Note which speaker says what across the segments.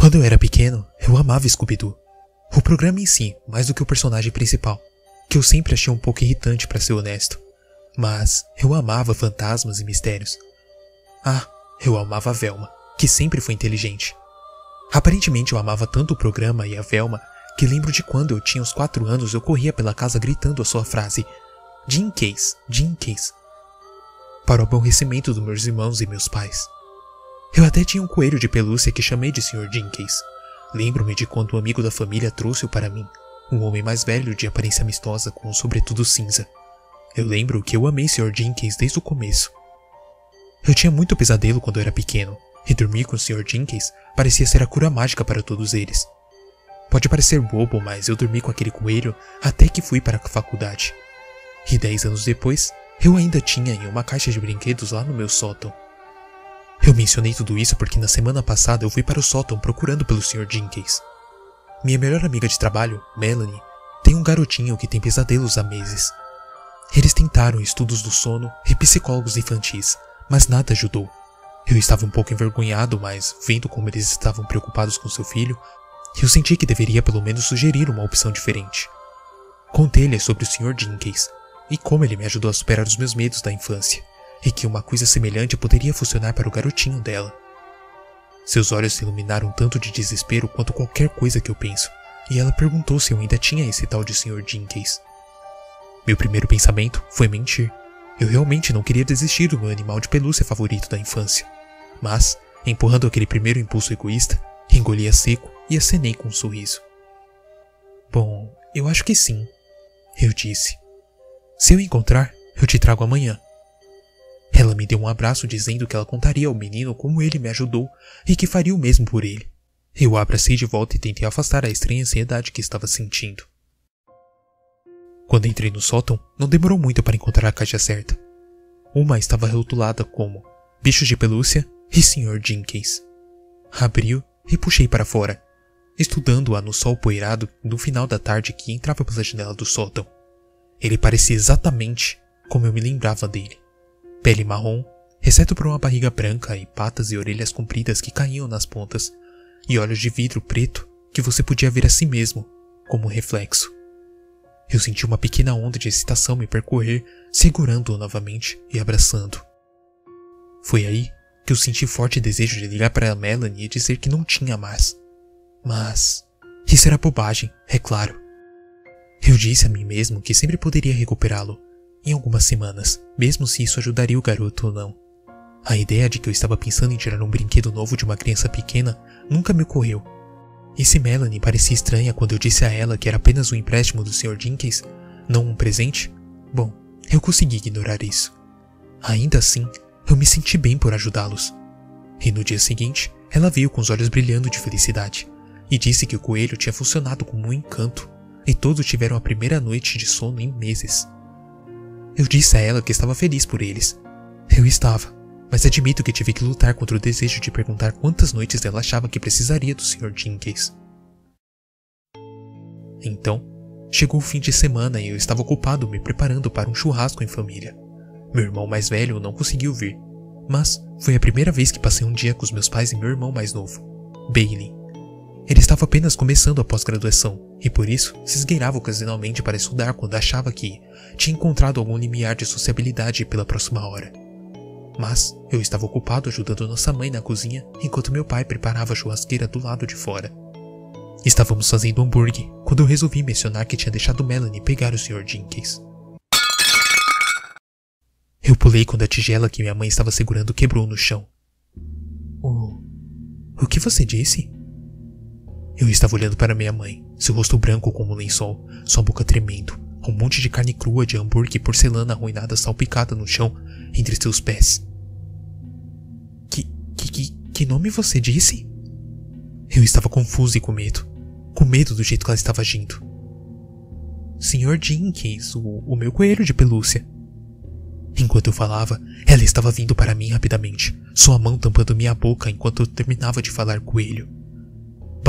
Speaker 1: Quando eu era pequeno, eu amava Scooby-Doo. O programa em si, mais do que o personagem principal, que eu sempre achei um pouco irritante para ser honesto. Mas eu amava fantasmas e mistérios. Ah, eu amava a Velma, que sempre foi inteligente. Aparentemente eu amava tanto o programa e a Velma que lembro de quando eu tinha uns 4 anos eu corria pela casa gritando a sua frase Jim Case, Jim Case, para o aborrecimento dos meus irmãos e meus pais. Eu até tinha um coelho de pelúcia que chamei de Sr. Jenkins. Lembro-me de quando um amigo da família trouxe-o para mim, um homem mais velho de aparência amistosa com um sobretudo cinza. Eu lembro que eu amei Sr. Jenkins desde o começo. Eu tinha muito pesadelo quando era pequeno, e dormir com o Sr. Jenkins parecia ser a cura mágica para todos eles. Pode parecer bobo, mas eu dormi com aquele coelho até que fui para a faculdade. E dez anos depois, eu ainda tinha em uma caixa de brinquedos lá no meu sótão. Eu mencionei tudo isso porque na semana passada eu fui para o sótão procurando pelo Sr. Jenkins. Minha melhor amiga de trabalho, Melanie, tem um garotinho que tem pesadelos há meses. Eles tentaram estudos do sono e psicólogos infantis, mas nada ajudou. Eu estava um pouco envergonhado, mas vendo como eles estavam preocupados com seu filho, eu senti que deveria pelo menos sugerir uma opção diferente. Contei-lhe sobre o Sr. Jenkins e como ele me ajudou a superar os meus medos da infância e que uma coisa semelhante poderia funcionar para o garotinho dela. Seus olhos se iluminaram tanto de desespero quanto qualquer coisa que eu penso, e ela perguntou se eu ainda tinha esse tal de Sr. Jenkins. Meu primeiro pensamento foi mentir. Eu realmente não queria desistir do meu animal de pelúcia favorito da infância. Mas, empurrando aquele primeiro impulso egoísta, engoli a seco e acenei com um sorriso. Bom, eu acho que sim, eu disse. Se eu encontrar, eu te trago amanhã. Ela me deu um abraço dizendo que ela contaria ao menino como ele me ajudou e que faria o mesmo por ele. Eu abracei de volta e tentei afastar a estranha ansiedade que estava sentindo. Quando entrei no sótão, não demorou muito para encontrar a caixa certa. Uma estava rotulada como Bichos de Pelúcia e Sr. Jenkins. Abriu e puxei para fora, estudando-a no sol poeirado no final da tarde que entrava pela janela do sótão. Ele parecia exatamente como eu me lembrava dele pele marrom, exceto por uma barriga branca e patas e orelhas compridas que caíam nas pontas, e olhos de vidro preto que você podia ver a si mesmo, como um reflexo. Eu senti uma pequena onda de excitação me percorrer, segurando-o novamente e abraçando. Foi aí que eu senti forte desejo de ligar para a Melanie e dizer que não tinha mais. Mas isso era bobagem, é claro. Eu disse a mim mesmo que sempre poderia recuperá-lo, em algumas semanas, mesmo se isso ajudaria o garoto ou não. A ideia de que eu estava pensando em tirar um brinquedo novo de uma criança pequena nunca me ocorreu. E se Melanie parecia estranha quando eu disse a ela que era apenas um empréstimo do Sr. Jenkins, não um presente, bom, eu consegui ignorar isso. Ainda assim, eu me senti bem por ajudá-los. E no dia seguinte, ela veio com os olhos brilhando de felicidade e disse que o coelho tinha funcionado como um encanto e todos tiveram a primeira noite de sono em meses. Eu disse a ela que estava feliz por eles. Eu estava, mas admito que tive que lutar contra o desejo de perguntar quantas noites ela achava que precisaria do Sr. Jenkins. Então, chegou o fim de semana e eu estava ocupado me preparando para um churrasco em família. Meu irmão mais velho não conseguiu vir, mas foi a primeira vez que passei um dia com os meus pais e meu irmão mais novo, Bailey. Ele estava apenas começando a pós-graduação e por isso se esgueirava ocasionalmente para estudar quando achava que tinha encontrado algum limiar de sociabilidade pela próxima hora. Mas eu estava ocupado ajudando nossa mãe na cozinha enquanto meu pai preparava a churrasqueira do lado de fora. Estávamos fazendo hambúrguer quando eu resolvi mencionar que tinha deixado Melanie pegar o Sr. Jenkins. Eu pulei quando a tigela que minha mãe estava segurando quebrou no chão. O. O que você disse? Eu estava olhando para minha mãe, seu rosto branco como um lençol, sua boca tremendo, um monte de carne crua de hambúrguer e porcelana arruinada salpicada no chão entre seus pés. Que, que, que, que nome você disse? Eu estava confuso e com medo, com medo do jeito que ela estava agindo. Senhor Jenkins, o, o meu coelho de pelúcia. Enquanto eu falava, ela estava vindo para mim rapidamente, sua mão tampando minha boca enquanto eu terminava de falar coelho.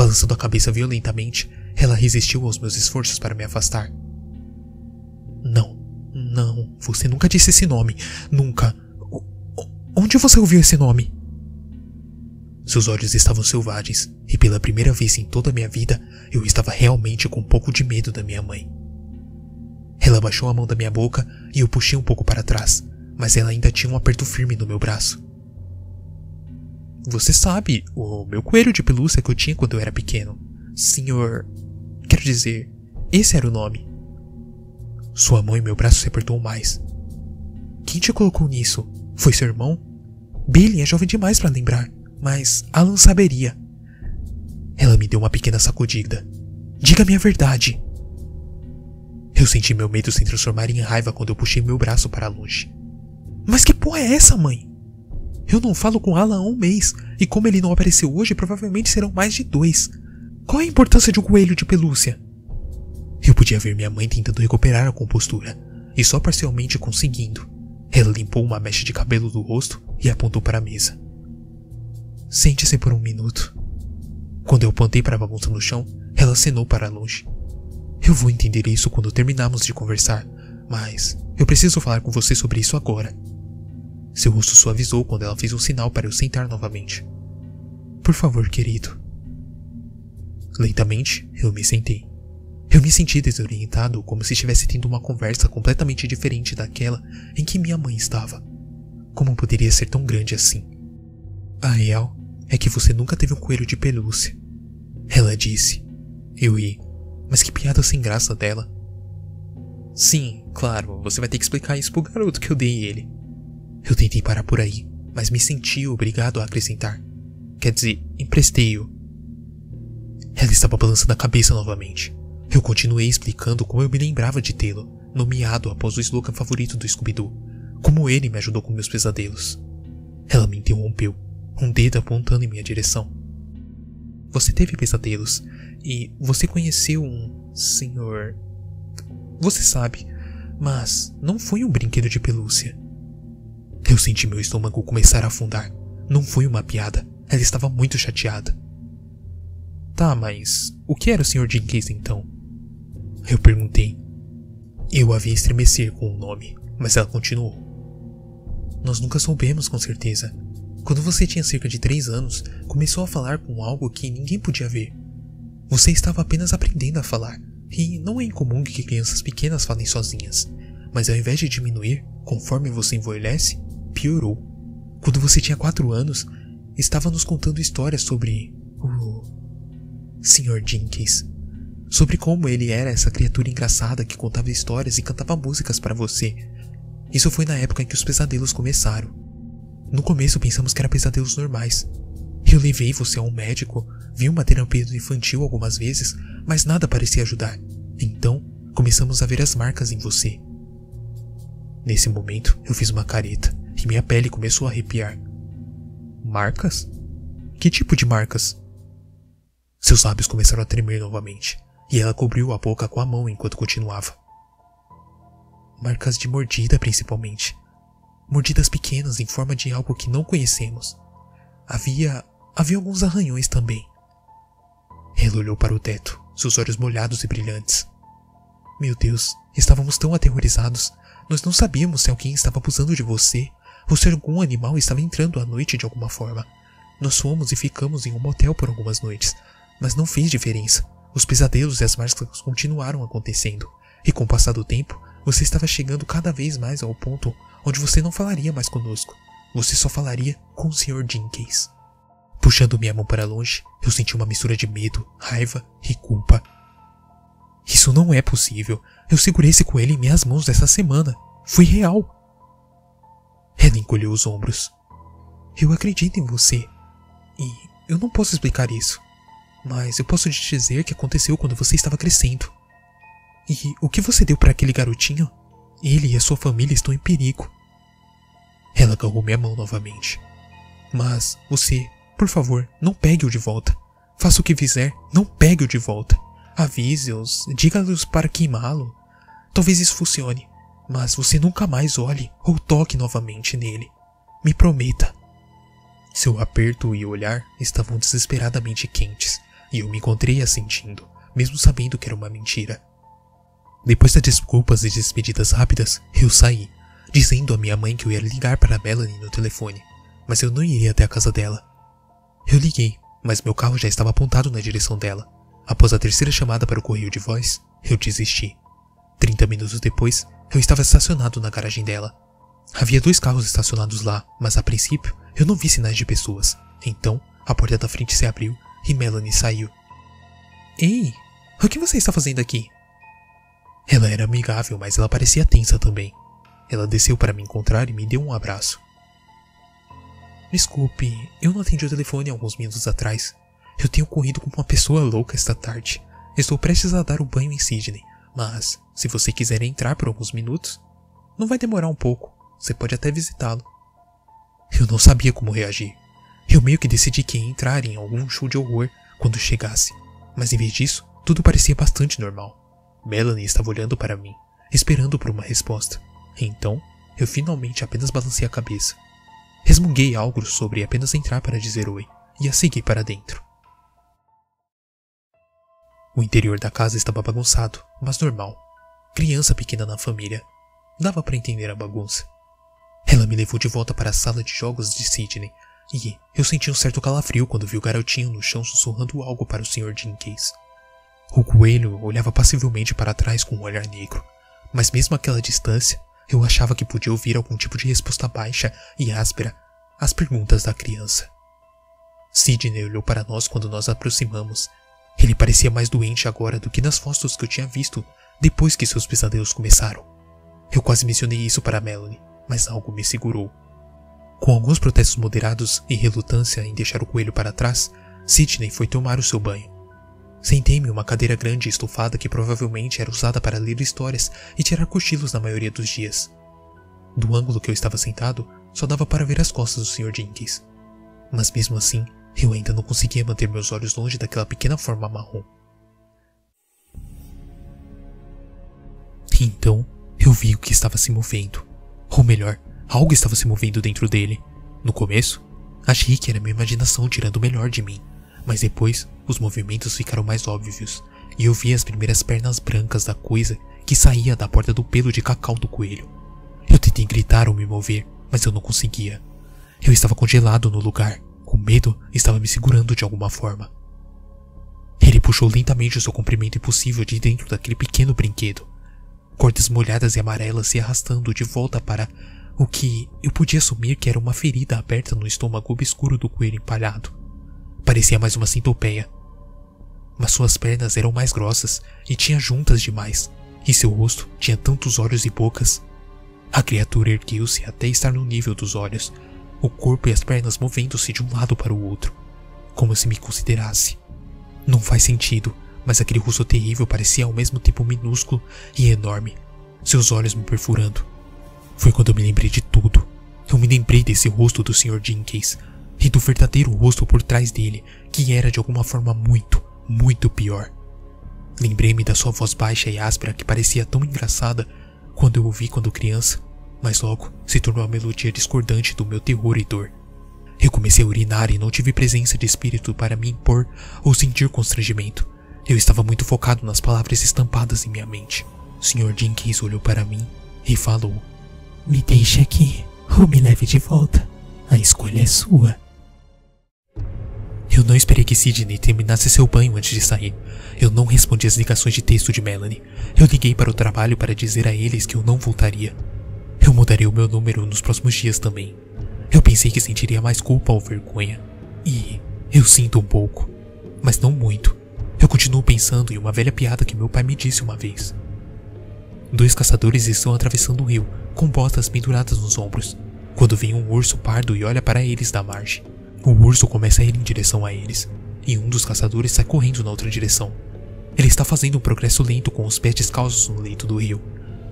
Speaker 1: Balançando a cabeça violentamente, ela resistiu aos meus esforços para me afastar. Não, não, você nunca disse esse nome. Nunca. O, onde você ouviu esse nome? Seus olhos estavam selvagens, e pela primeira vez em toda a minha vida eu estava realmente com um pouco de medo da minha mãe. Ela baixou a mão da minha boca e eu puxei um pouco para trás, mas ela ainda tinha um aperto firme no meu braço. Você sabe, o meu coelho de pelúcia que eu tinha quando eu era pequeno. Senhor. Quero dizer, esse era o nome. Sua mão e meu braço se apertou mais. Quem te colocou nisso? Foi seu irmão? Billy é jovem demais para lembrar mas Alan saberia. Ela me deu uma pequena sacudida. Diga-me a verdade. Eu senti meu medo se transformar em raiva quando eu puxei meu braço para longe. Mas que porra é essa, mãe? Eu não falo com Alan há um mês, e como ele não apareceu hoje, provavelmente serão mais de dois. Qual a importância de um coelho de pelúcia? Eu podia ver minha mãe tentando recuperar a compostura, e só parcialmente conseguindo. Ela limpou uma mecha de cabelo do rosto e apontou para a mesa. Sente-se por um minuto. Quando eu apontei para a bagunça no chão, ela acenou para longe. Eu vou entender isso quando terminarmos de conversar, mas eu preciso falar com você sobre isso agora. Seu rosto suavizou quando ela fez um sinal para eu sentar novamente. Por favor, querido. Lentamente, eu me sentei. Eu me senti desorientado, como se estivesse tendo uma conversa completamente diferente daquela em que minha mãe estava. Como poderia ser tão grande assim? A real é que você nunca teve um coelho de pelúcia. Ela disse. Eu ri. Mas que piada sem graça dela. Sim, claro, você vai ter que explicar isso pro garoto que eu dei ele. Eu tentei parar por aí, mas me senti obrigado a acrescentar. Quer dizer, emprestei-o. Ela estava balançando a cabeça novamente. Eu continuei explicando como eu me lembrava de tê-lo, nomeado após o slogan favorito do Scooby-Doo, como ele me ajudou com meus pesadelos. Ela me interrompeu um dedo apontando em minha direção. Você teve pesadelos e você conheceu um senhor. Você sabe, mas não foi um brinquedo de pelúcia. Eu senti meu estômago começar a afundar. Não foi uma piada. Ela estava muito chateada. Tá, mas o que era o Sr. Jenkins então? Eu perguntei. Eu havia estremecer com o nome, mas ela continuou. Nós nunca soubemos com certeza. Quando você tinha cerca de 3 anos, começou a falar com algo que ninguém podia ver. Você estava apenas aprendendo a falar, e não é incomum que crianças pequenas falem sozinhas, mas ao invés de diminuir, conforme você envelhece, piorou. Quando você tinha 4 anos, estava nos contando histórias sobre o Sr. Jenkins, sobre como ele era essa criatura engraçada que contava histórias e cantava músicas para você. Isso foi na época em que os pesadelos começaram. No começo pensamos que eram pesadelos normais. Eu levei você a um médico, vi uma terapia infantil algumas vezes, mas nada parecia ajudar. Então, começamos a ver as marcas em você. Nesse momento, eu fiz uma careta e minha pele começou a arrepiar. Marcas? Que tipo de marcas? Seus lábios começaram a tremer novamente, e ela cobriu a boca com a mão enquanto continuava. Marcas de mordida, principalmente mordidas pequenas em forma de algo que não conhecemos. Havia. havia alguns arranhões também. Ela olhou para o teto, seus olhos molhados e brilhantes. Meu Deus, estávamos tão aterrorizados. Nós não sabíamos se alguém estava abusando de você ou se algum animal estava entrando à noite de alguma forma. Nós fomos e ficamos em um motel por algumas noites, mas não fez diferença. Os pesadelos e as marcas continuaram acontecendo, e com o passar do tempo, você estava chegando cada vez mais ao ponto onde você não falaria mais conosco. Você só falaria com o Sr. Jenkins. Puxando minha mão para longe, eu senti uma mistura de medo, raiva e culpa. Isso não é possível. Eu segurei esse coelho em minhas mãos essa semana. Foi real. Ela encolheu os ombros. Eu acredito em você. E eu não posso explicar isso. Mas eu posso te dizer o que aconteceu quando você estava crescendo. E o que você deu para aquele garotinho? Ele e a sua família estão em perigo. Ela agarrou minha mão novamente. Mas você, por favor, não pegue-o de volta. Faça o que fizer, não pegue-o de volta. Avise-os, diga-lhes para queimá-lo. Talvez isso funcione, mas você nunca mais olhe ou toque novamente nele. Me prometa. Seu aperto e olhar estavam desesperadamente quentes, e eu me encontrei assentindo, mesmo sabendo que era uma mentira. Depois das desculpas e despedidas rápidas, eu saí, dizendo à minha mãe que eu ia ligar para a Melanie no telefone, mas eu não iria até a casa dela. Eu liguei, mas meu carro já estava apontado na direção dela. Após a terceira chamada para o correio de voz, eu desisti. Trinta minutos depois, eu estava estacionado na garagem dela. Havia dois carros estacionados lá, mas a princípio eu não vi sinais de pessoas. Então, a porta da frente se abriu e Melanie saiu. Ei, o que você está fazendo aqui? Ela era amigável, mas ela parecia tensa também. Ela desceu para me encontrar e me deu um abraço. Desculpe, eu não atendi o telefone alguns minutos atrás. Eu tenho corrido como uma pessoa louca esta tarde. Estou prestes a dar o banho em Sydney, mas se você quiser entrar por alguns minutos, não vai demorar um pouco. Você pode até visitá-lo. Eu não sabia como reagir. Eu meio que decidi que ia entrar em algum show de horror quando chegasse, mas em vez disso, tudo parecia bastante normal. Melanie estava olhando para mim, esperando por uma resposta. Então, eu finalmente apenas balancei a cabeça. Resmunguei algo sobre apenas entrar para dizer oi e a segui para dentro. O interior da casa estava bagunçado, mas normal. Criança pequena na família. Dava para entender a bagunça. Ela me levou de volta para a sala de jogos de Sidney e eu senti um certo calafrio quando vi o garotinho no chão sussurrando algo para o Sr. Jenkins. O coelho olhava passivelmente para trás com um olhar negro, mas mesmo àquela distância, eu achava que podia ouvir algum tipo de resposta baixa e áspera às perguntas da criança. Sidney olhou para nós quando nos aproximamos ele parecia mais doente agora do que nas fotos que eu tinha visto depois que seus pesadelos começaram. Eu quase mencionei isso para Melanie, mas algo me segurou. Com alguns protestos moderados e relutância em deixar o coelho para trás, Sidney foi tomar o seu banho. Sentei-me em uma cadeira grande e estufada que provavelmente era usada para ler histórias e tirar cochilos na maioria dos dias. Do ângulo que eu estava sentado, só dava para ver as costas do Sr. Jenkins. Mas mesmo assim, eu ainda não conseguia manter meus olhos longe daquela pequena forma marrom. Então, eu vi o que estava se movendo. Ou melhor, algo estava se movendo dentro dele. No começo, achei que era minha imaginação tirando o melhor de mim, mas depois os movimentos ficaram mais óbvios e eu vi as primeiras pernas brancas da coisa que saía da porta do pelo de cacau do coelho. Eu tentei gritar ou me mover, mas eu não conseguia. Eu estava congelado no lugar, o medo estava me segurando de alguma forma. Ele puxou lentamente o seu comprimento impossível de dentro daquele pequeno brinquedo. Cordas molhadas e amarelas se arrastando de volta para o que eu podia assumir que era uma ferida aberta no estômago obscuro do coelho empalhado. Parecia mais uma centopeia. Mas suas pernas eram mais grossas e tinha juntas demais, e seu rosto tinha tantos olhos e bocas. A criatura ergueu-se até estar no nível dos olhos, o corpo e as pernas movendo-se de um lado para o outro, como se me considerasse. Não faz sentido, mas aquele rosto terrível parecia ao mesmo tempo minúsculo e enorme, seus olhos me perfurando. Foi quando eu me lembrei de tudo. Eu me lembrei desse rosto do Sr. Jenkins e do verdadeiro rosto por trás dele, que era de alguma forma muito, muito pior. Lembrei-me da sua voz baixa e áspera que parecia tão engraçada quando eu ouvi quando criança mas logo se tornou a melodia discordante do meu terror e dor. Eu comecei a urinar e não tive presença de espírito para me impor ou sentir constrangimento. Eu estava muito focado nas palavras estampadas em minha mente. O Sr. Jenkins olhou para mim e falou: Me deixe aqui ou me leve de volta. A escolha é sua. Eu não esperei que Sidney terminasse seu banho antes de sair. Eu não respondi às ligações de texto de Melanie. Eu liguei para o trabalho para dizer a eles que eu não voltaria. Eu mudaria o meu número nos próximos dias também. Eu pensei que sentiria mais culpa ou vergonha. E eu sinto um pouco, mas não muito. Eu continuo pensando em uma velha piada que meu pai me disse uma vez. Dois caçadores estão atravessando o rio, com botas penduradas nos ombros, quando vem um urso pardo e olha para eles da margem. O urso começa a ir em direção a eles, e um dos caçadores sai correndo na outra direção. Ele está fazendo um progresso lento com os pés descalços no leito do rio,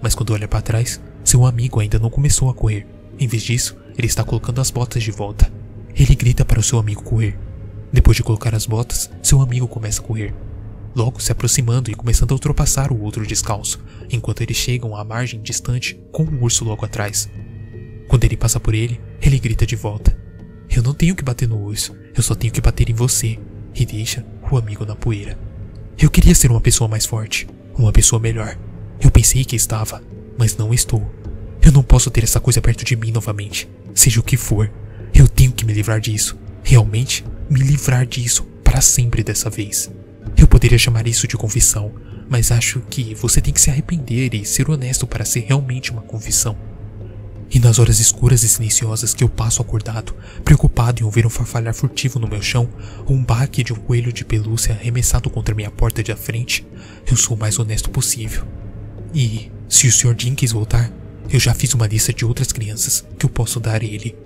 Speaker 1: mas quando olha para trás, seu amigo ainda não começou a correr. Em vez disso, ele está colocando as botas de volta. Ele grita para o seu amigo correr. Depois de colocar as botas, seu amigo começa a correr. Logo se aproximando e começando a ultrapassar o outro descalço, enquanto eles chegam à margem distante com um urso logo atrás. Quando ele passa por ele, ele grita de volta: Eu não tenho que bater no urso, eu só tenho que bater em você. E deixa o amigo na poeira. Eu queria ser uma pessoa mais forte, uma pessoa melhor. Eu pensei que estava, mas não estou. Eu não posso ter essa coisa perto de mim novamente, seja o que for. Eu tenho que me livrar disso. Realmente, me livrar disso para sempre dessa vez. Eu poderia chamar isso de confissão, mas acho que você tem que se arrepender e ser honesto para ser realmente uma confissão. E nas horas escuras e silenciosas que eu passo acordado, preocupado em ouvir um farfalhar furtivo no meu chão ou um baque de um coelho de pelúcia arremessado contra minha porta de frente, eu sou o mais honesto possível. E, se o Sr. Jenkins voltar, eu já fiz uma lista de outras crianças que eu posso dar a ele